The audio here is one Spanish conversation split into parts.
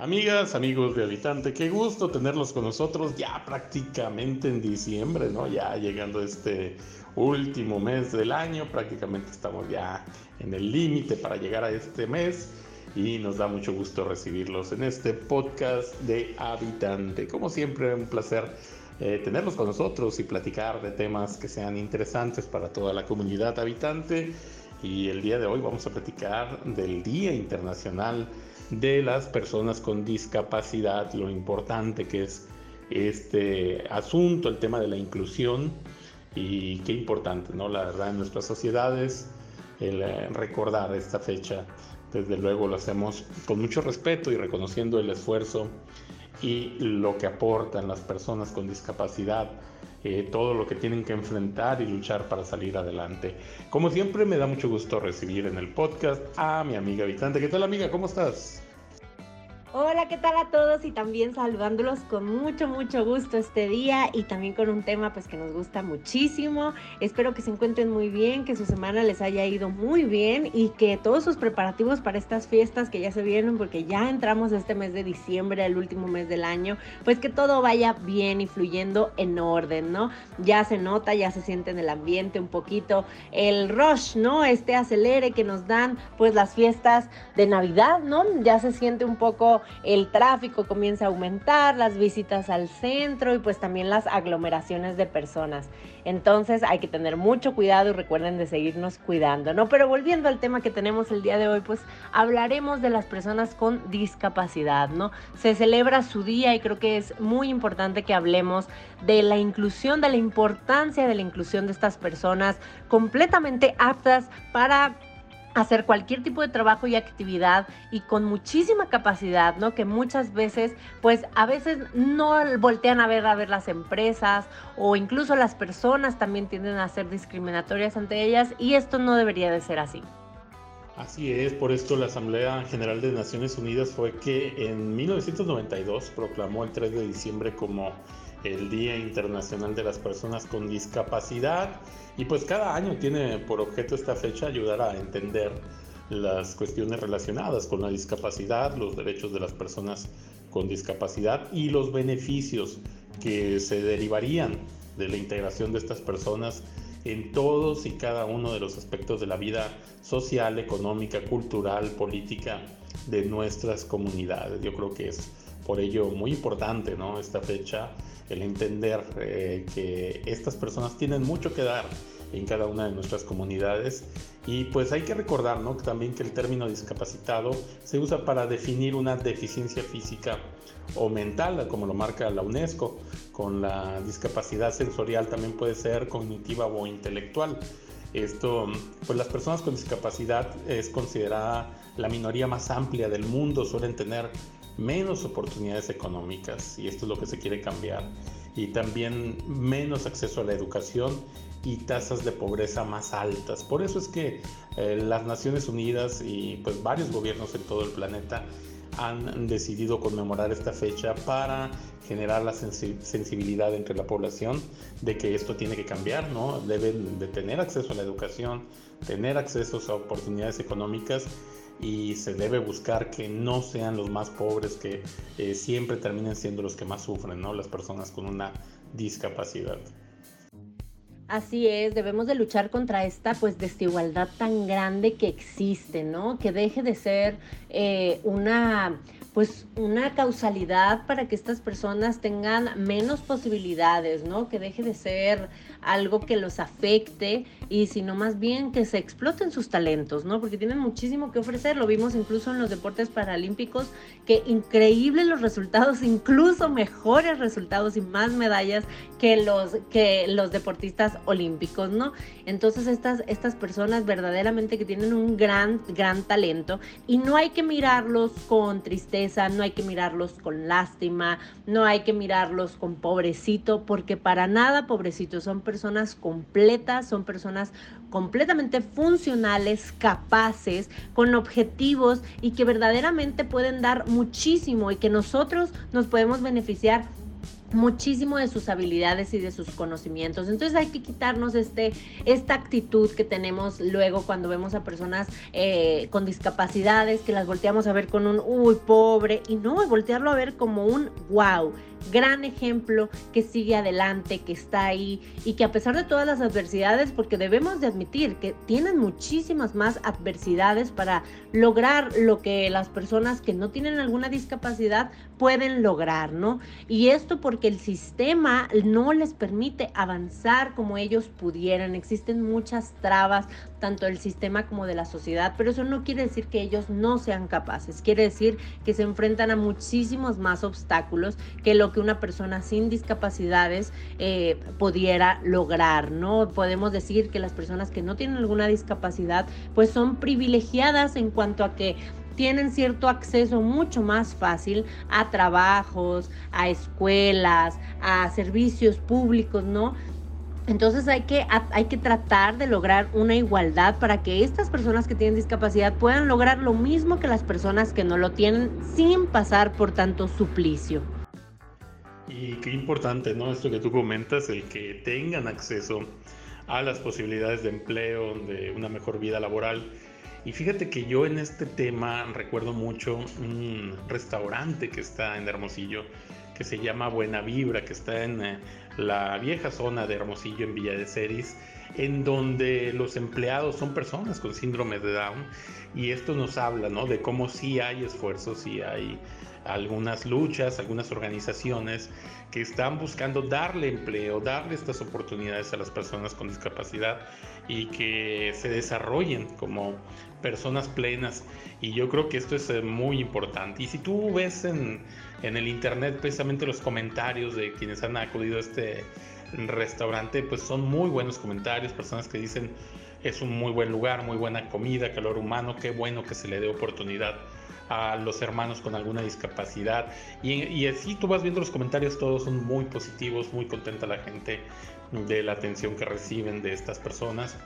Amigas, amigos de Habitante, qué gusto tenerlos con nosotros ya prácticamente en diciembre, ¿no? Ya llegando este último mes del año, prácticamente estamos ya en el límite para llegar a este mes y nos da mucho gusto recibirlos en este podcast de Habitante. Como siempre, un placer eh, tenerlos con nosotros y platicar de temas que sean interesantes para toda la comunidad habitante. Y el día de hoy vamos a platicar del Día Internacional de las personas con discapacidad, lo importante que es este asunto, el tema de la inclusión y qué importante, ¿no? La verdad, en nuestras sociedades, el eh, recordar esta fecha, desde luego lo hacemos con mucho respeto y reconociendo el esfuerzo y lo que aportan las personas con discapacidad, eh, todo lo que tienen que enfrentar y luchar para salir adelante. Como siempre, me da mucho gusto recibir en el podcast a mi amiga habitante. ¿Qué tal, amiga? ¿Cómo estás? Hola, ¿qué tal a todos? Y también saludándolos con mucho, mucho gusto este día y también con un tema pues que nos gusta muchísimo. Espero que se encuentren muy bien, que su semana les haya ido muy bien y que todos sus preparativos para estas fiestas que ya se vienen, porque ya entramos este mes de diciembre, el último mes del año, pues que todo vaya bien y fluyendo en orden, ¿no? Ya se nota, ya se siente en el ambiente un poquito el rush, ¿no? Este acelere que nos dan pues las fiestas de Navidad, ¿no? Ya se siente un poco el tráfico comienza a aumentar, las visitas al centro y pues también las aglomeraciones de personas. Entonces hay que tener mucho cuidado y recuerden de seguirnos cuidando, ¿no? Pero volviendo al tema que tenemos el día de hoy, pues hablaremos de las personas con discapacidad, ¿no? Se celebra su día y creo que es muy importante que hablemos de la inclusión, de la importancia de la inclusión de estas personas completamente aptas para hacer cualquier tipo de trabajo y actividad y con muchísima capacidad, ¿no? Que muchas veces, pues a veces no voltean a ver a ver las empresas o incluso las personas también tienden a ser discriminatorias ante ellas y esto no debería de ser así. Así es, por esto la Asamblea General de Naciones Unidas fue que en 1992 proclamó el 3 de diciembre como el Día Internacional de las Personas con Discapacidad. Y pues cada año tiene por objeto esta fecha ayudar a entender las cuestiones relacionadas con la discapacidad, los derechos de las personas con discapacidad y los beneficios que se derivarían de la integración de estas personas en todos y cada uno de los aspectos de la vida social, económica, cultural, política de nuestras comunidades. Yo creo que es por ello muy importante ¿no? esta fecha el entender eh, que estas personas tienen mucho que dar en cada una de nuestras comunidades y pues hay que recordar ¿no? también que el término discapacitado se usa para definir una deficiencia física o mental como lo marca la UNESCO con la discapacidad sensorial también puede ser cognitiva o intelectual esto pues las personas con discapacidad es considerada la minoría más amplia del mundo suelen tener menos oportunidades económicas y esto es lo que se quiere cambiar y también menos acceso a la educación y tasas de pobreza más altas. Por eso es que eh, las Naciones Unidas y pues varios gobiernos en todo el planeta han decidido conmemorar esta fecha para generar la sensibilidad entre la población de que esto tiene que cambiar, ¿no? Deben de tener acceso a la educación, tener acceso a oportunidades económicas y se debe buscar que no sean los más pobres que eh, siempre terminen siendo los que más sufren, ¿no? Las personas con una discapacidad. Así es, debemos de luchar contra esta pues desigualdad tan grande que existe, ¿no? Que deje de ser eh, una pues una causalidad para que estas personas tengan menos posibilidades, ¿no? Que deje de ser algo que los afecte y sino más bien que se exploten sus talentos, ¿no? Porque tienen muchísimo que ofrecer, lo vimos incluso en los deportes paralímpicos, que increíbles los resultados, incluso mejores resultados y más medallas que los, que los deportistas olímpicos, ¿no? Entonces estas, estas personas verdaderamente que tienen un gran, gran talento y no hay que mirarlos con tristeza, no hay que mirarlos con lástima, no hay que mirarlos con pobrecito, porque para nada pobrecito, son personas completas, son personas completamente funcionales, capaces, con objetivos y que verdaderamente pueden dar muchísimo y que nosotros nos podemos beneficiar muchísimo de sus habilidades y de sus conocimientos. Entonces hay que quitarnos este, esta actitud que tenemos luego cuando vemos a personas eh, con discapacidades, que las volteamos a ver con un, uy, pobre, y no, voltearlo a ver como un, wow, gran ejemplo que sigue adelante, que está ahí y que a pesar de todas las adversidades, porque debemos de admitir que tienen muchísimas más adversidades para lograr lo que las personas que no tienen alguna discapacidad pueden lograr, ¿no? Y esto porque el sistema no les permite avanzar como ellos pudieran. Existen muchas trabas, tanto del sistema como de la sociedad, pero eso no quiere decir que ellos no sean capaces, quiere decir que se enfrentan a muchísimos más obstáculos que lo que una persona sin discapacidades eh, pudiera lograr, ¿no? Podemos decir que las personas que no tienen alguna discapacidad, pues son privilegiadas en cuanto a que tienen cierto acceso mucho más fácil a trabajos, a escuelas, a servicios públicos, ¿no? Entonces hay que, hay que tratar de lograr una igualdad para que estas personas que tienen discapacidad puedan lograr lo mismo que las personas que no lo tienen sin pasar por tanto suplicio. Y qué importante, ¿no? Esto que tú comentas, el que tengan acceso a las posibilidades de empleo, de una mejor vida laboral. Y fíjate que yo en este tema recuerdo mucho un restaurante que está en Hermosillo, que se llama Buena Vibra, que está en eh, la vieja zona de Hermosillo en Villa de Ceris, en donde los empleados son personas con síndrome de Down y esto nos habla ¿no? de cómo sí hay esfuerzos, sí hay algunas luchas, algunas organizaciones que están buscando darle empleo, darle estas oportunidades a las personas con discapacidad y que se desarrollen como personas plenas. Y yo creo que esto es eh, muy importante. Y si tú ves en, en el internet precisamente los comentarios de quienes han acudido a este restaurante, pues son muy buenos comentarios, personas que dicen es un muy buen lugar, muy buena comida, calor humano, qué bueno que se le dé oportunidad a los hermanos con alguna discapacidad. Y, y así tú vas viendo los comentarios, todos son muy positivos, muy contenta la gente de la atención que reciben de estas personas.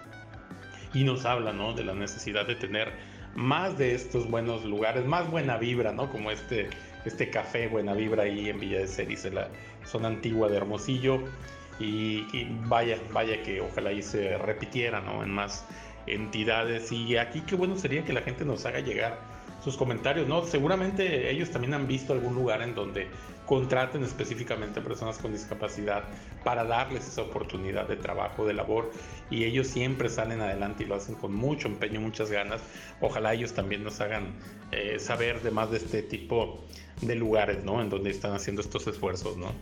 Y nos habla ¿no? de la necesidad de tener más de estos buenos lugares, más buena vibra, ¿no? Como este, este café Buena Vibra ahí en Villa de Ceris, en la zona antigua de Hermosillo. Y, y, vaya, vaya que ojalá ahí se repitiera, ¿no? En más entidades. Y aquí qué bueno sería que la gente nos haga llegar sus comentarios, ¿no? Seguramente ellos también han visto algún lugar en donde contraten específicamente personas con discapacidad para darles esa oportunidad de trabajo, de labor, y ellos siempre salen adelante y lo hacen con mucho empeño, muchas ganas. Ojalá ellos también nos hagan eh, saber de más de este tipo de lugares, ¿no? En donde están haciendo estos esfuerzos, ¿no?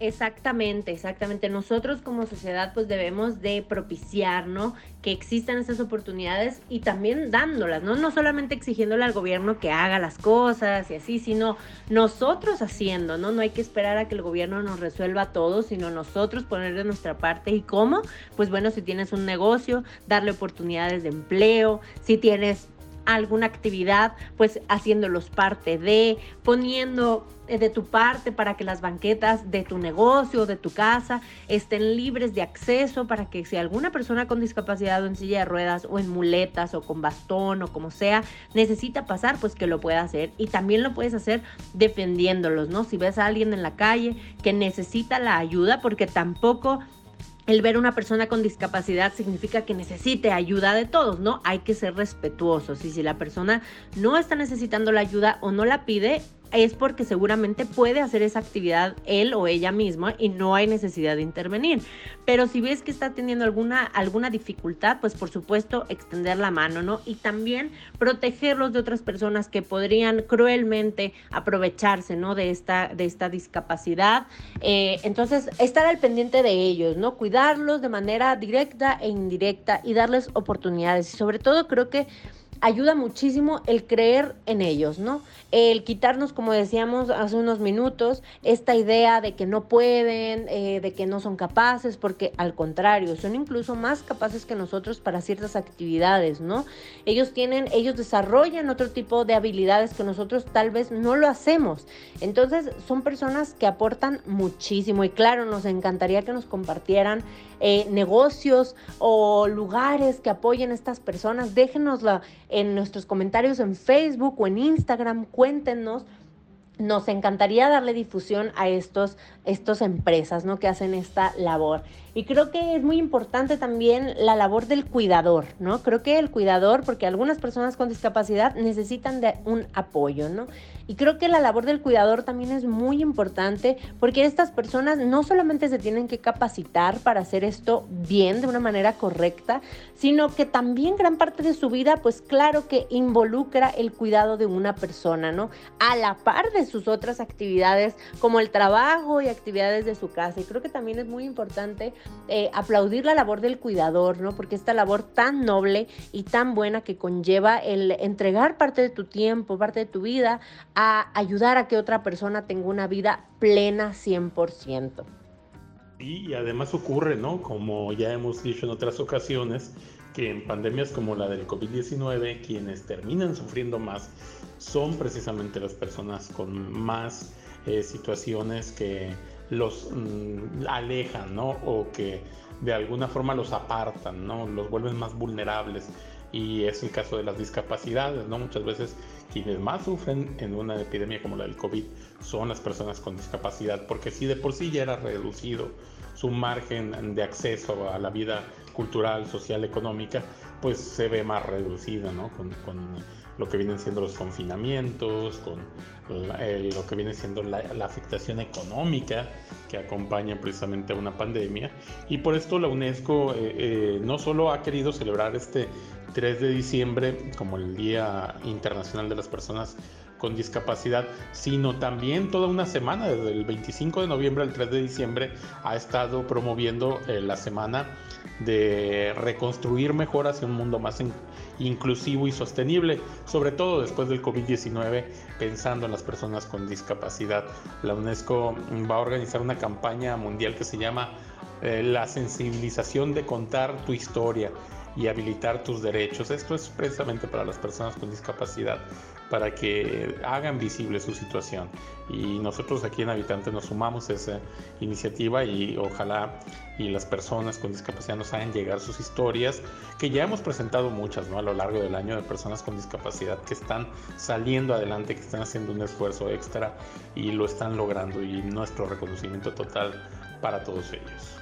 Exactamente, exactamente. Nosotros como sociedad pues debemos de propiciar, ¿no? Que existan esas oportunidades y también dándolas, ¿no? No solamente exigiéndole al gobierno que haga las cosas y así, sino nosotros haciendo, ¿no? No hay que esperar a que el gobierno nos resuelva todo, sino nosotros poner de nuestra parte. ¿Y cómo? Pues bueno, si tienes un negocio, darle oportunidades de empleo, si tienes alguna actividad, pues haciéndolos parte de, poniendo eh, de tu parte para que las banquetas de tu negocio, de tu casa, estén libres de acceso para que si alguna persona con discapacidad o en silla de ruedas o en muletas o con bastón o como sea, necesita pasar, pues que lo pueda hacer. Y también lo puedes hacer defendiéndolos, ¿no? Si ves a alguien en la calle que necesita la ayuda, porque tampoco el ver una persona con discapacidad significa que necesite ayuda de todos, ¿no? Hay que ser respetuosos y si la persona no está necesitando la ayuda o no la pide, es porque seguramente puede hacer esa actividad él o ella misma y no hay necesidad de intervenir. Pero si ves que está teniendo alguna, alguna dificultad, pues por supuesto extender la mano, ¿no? Y también protegerlos de otras personas que podrían cruelmente aprovecharse, ¿no? De esta, de esta discapacidad. Eh, entonces, estar al pendiente de ellos, ¿no? Cuidarlos de manera directa e indirecta y darles oportunidades. Y sobre todo creo que ayuda muchísimo el creer en ellos, ¿no? El quitarnos, como decíamos hace unos minutos, esta idea de que no pueden, eh, de que no son capaces, porque al contrario, son incluso más capaces que nosotros para ciertas actividades, ¿no? Ellos tienen, ellos desarrollan otro tipo de habilidades que nosotros tal vez no lo hacemos. Entonces, son personas que aportan muchísimo y claro, nos encantaría que nos compartieran eh, negocios o lugares que apoyen a estas personas. Déjenosla en nuestros comentarios en Facebook o en Instagram, cuéntenos nos encantaría darle difusión a estos, estos empresas ¿no? que hacen esta labor. Y creo que es muy importante también la labor del cuidador, ¿no? Creo que el cuidador, porque algunas personas con discapacidad necesitan de un apoyo, ¿no? Y creo que la labor del cuidador también es muy importante porque estas personas no solamente se tienen que capacitar para hacer esto bien, de una manera correcta, sino que también gran parte de su vida, pues claro que involucra el cuidado de una persona, ¿no? A la par de sus otras actividades como el trabajo y actividades de su casa. Y creo que también es muy importante eh, aplaudir la labor del cuidador, ¿no? Porque esta labor tan noble y tan buena que conlleva el entregar parte de tu tiempo, parte de tu vida a ayudar a que otra persona tenga una vida plena 100%. Y además ocurre, ¿no? Como ya hemos dicho en otras ocasiones, que en pandemias como la del COVID-19, quienes terminan sufriendo más son precisamente las personas con más eh, situaciones que los mm, alejan, ¿no? O que de alguna forma los apartan, ¿no? Los vuelven más vulnerables. Y es el caso de las discapacidades, ¿no? Muchas veces quienes más sufren en una epidemia como la del COVID son las personas con discapacidad, porque si de por sí ya era reducido su margen de acceso a la vida cultural, social, económica, pues se ve más reducida, ¿no? Con, lo que vienen siendo los confinamientos, con lo que viene siendo la, afectación económica que acompaña precisamente a una pandemia. Y por esto la UNESCO eh, eh, no solo ha querido celebrar este 3 de diciembre como el Día Internacional de las Personas con Discapacidad, sino también toda una semana, desde el 25 de noviembre al 3 de diciembre, ha estado promoviendo eh, la semana de reconstruir mejor hacia un mundo más inclusivo y sostenible, sobre todo después del COVID-19, pensando en las personas con discapacidad. La UNESCO va a organizar una campaña mundial que se llama eh, La sensibilización de contar tu historia y habilitar tus derechos. Esto es precisamente para las personas con discapacidad, para que hagan visible su situación. Y nosotros aquí en Habitante nos sumamos a esa iniciativa y ojalá y las personas con discapacidad nos hagan llegar sus historias, que ya hemos presentado muchas ¿no? a lo largo del año de personas con discapacidad que están saliendo adelante, que están haciendo un esfuerzo extra y lo están logrando y nuestro reconocimiento total para todos ellos.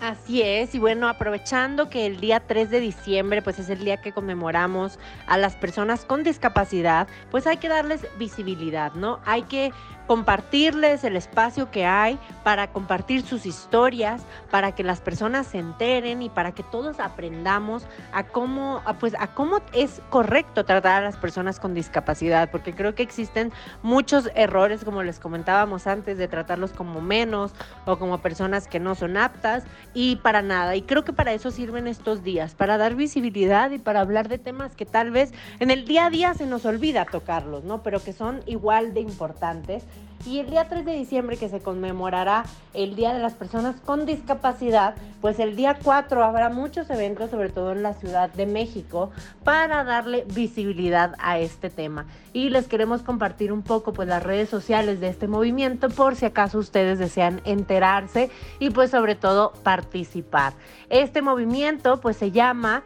Así es, y bueno, aprovechando que el día 3 de diciembre pues es el día que conmemoramos a las personas con discapacidad, pues hay que darles visibilidad, ¿no? Hay que compartirles el espacio que hay para compartir sus historias, para que las personas se enteren y para que todos aprendamos a cómo, pues, a cómo es correcto tratar a las personas con discapacidad, porque creo que existen muchos errores, como les comentábamos antes, de tratarlos como menos o como personas que no son aptas y para nada. Y creo que para eso sirven estos días, para dar visibilidad y para hablar de temas que tal vez en el día a día se nos olvida tocarlos, ¿no? Pero que son igual de importantes y el día 3 de diciembre, que se conmemorará el Día de las Personas con Discapacidad, pues el día 4 habrá muchos eventos, sobre todo en la Ciudad de México, para darle visibilidad a este tema. Y les queremos compartir un poco pues las redes sociales de este movimiento por si acaso ustedes desean enterarse y pues sobre todo participar. Este movimiento pues se llama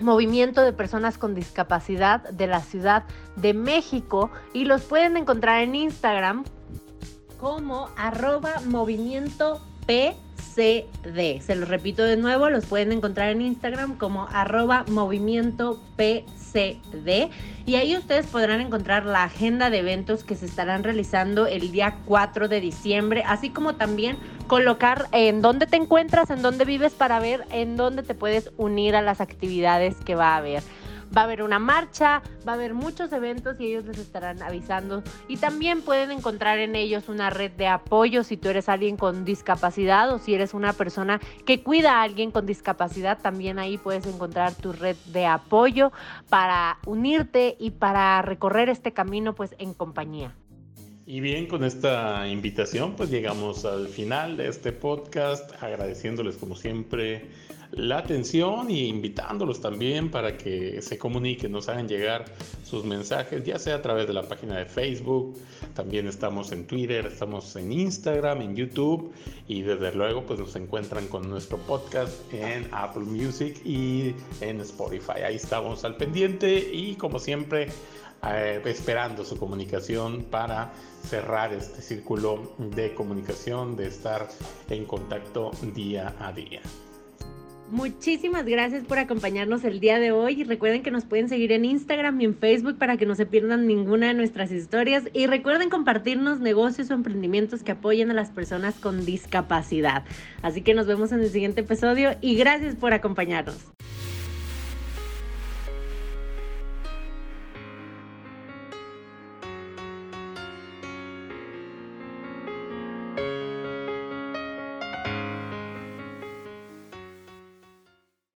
Movimiento de Personas con Discapacidad de la Ciudad de México y los pueden encontrar en Instagram como arroba movimiento PCD. Se los repito de nuevo, los pueden encontrar en Instagram como arroba movimiento PCD. Y ahí ustedes podrán encontrar la agenda de eventos que se estarán realizando el día 4 de diciembre, así como también colocar en dónde te encuentras, en dónde vives para ver en dónde te puedes unir a las actividades que va a haber va a haber una marcha, va a haber muchos eventos y ellos les estarán avisando. Y también pueden encontrar en ellos una red de apoyo si tú eres alguien con discapacidad o si eres una persona que cuida a alguien con discapacidad, también ahí puedes encontrar tu red de apoyo para unirte y para recorrer este camino pues en compañía. Y bien, con esta invitación pues llegamos al final de este podcast, agradeciéndoles como siempre la atención y invitándolos también para que se comuniquen, nos hagan llegar sus mensajes, ya sea a través de la página de Facebook, también estamos en Twitter, estamos en Instagram, en YouTube y desde luego pues nos encuentran con nuestro podcast en Apple Music y en Spotify. Ahí estamos al pendiente y como siempre eh, esperando su comunicación para cerrar este círculo de comunicación, de estar en contacto día a día. Muchísimas gracias por acompañarnos el día de hoy y recuerden que nos pueden seguir en Instagram y en Facebook para que no se pierdan ninguna de nuestras historias y recuerden compartirnos negocios o emprendimientos que apoyen a las personas con discapacidad. Así que nos vemos en el siguiente episodio y gracias por acompañarnos.